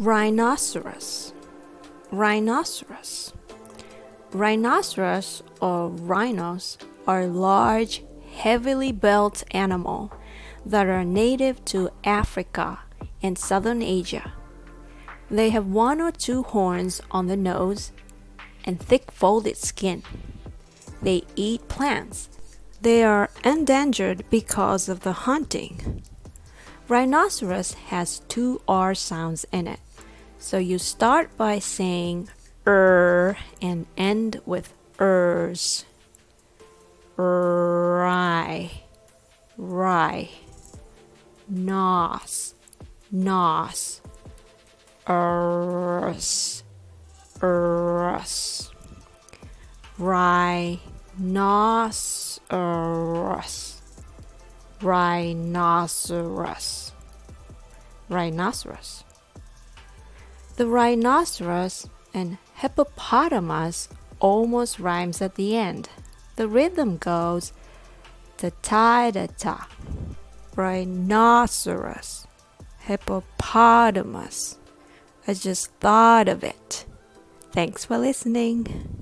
Rhinoceros. Rhinoceros. Rhinoceros or rhinos are large, heavily built animals that are native to Africa and southern Asia. They have one or two horns on the nose and thick folded skin. They eat plants. They are endangered because of the hunting. Rhinoceros has two R sounds in it. So you start by saying er and end with ers. Rye, rye, nos, nos, ers, ers, rhinoceros, rhinoceros, rhinoceros. The rhinoceros and hippopotamus almost rhymes at the end. The rhythm goes ta ta da ta. Rhinoceros, hippopotamus. I just thought of it. Thanks for listening.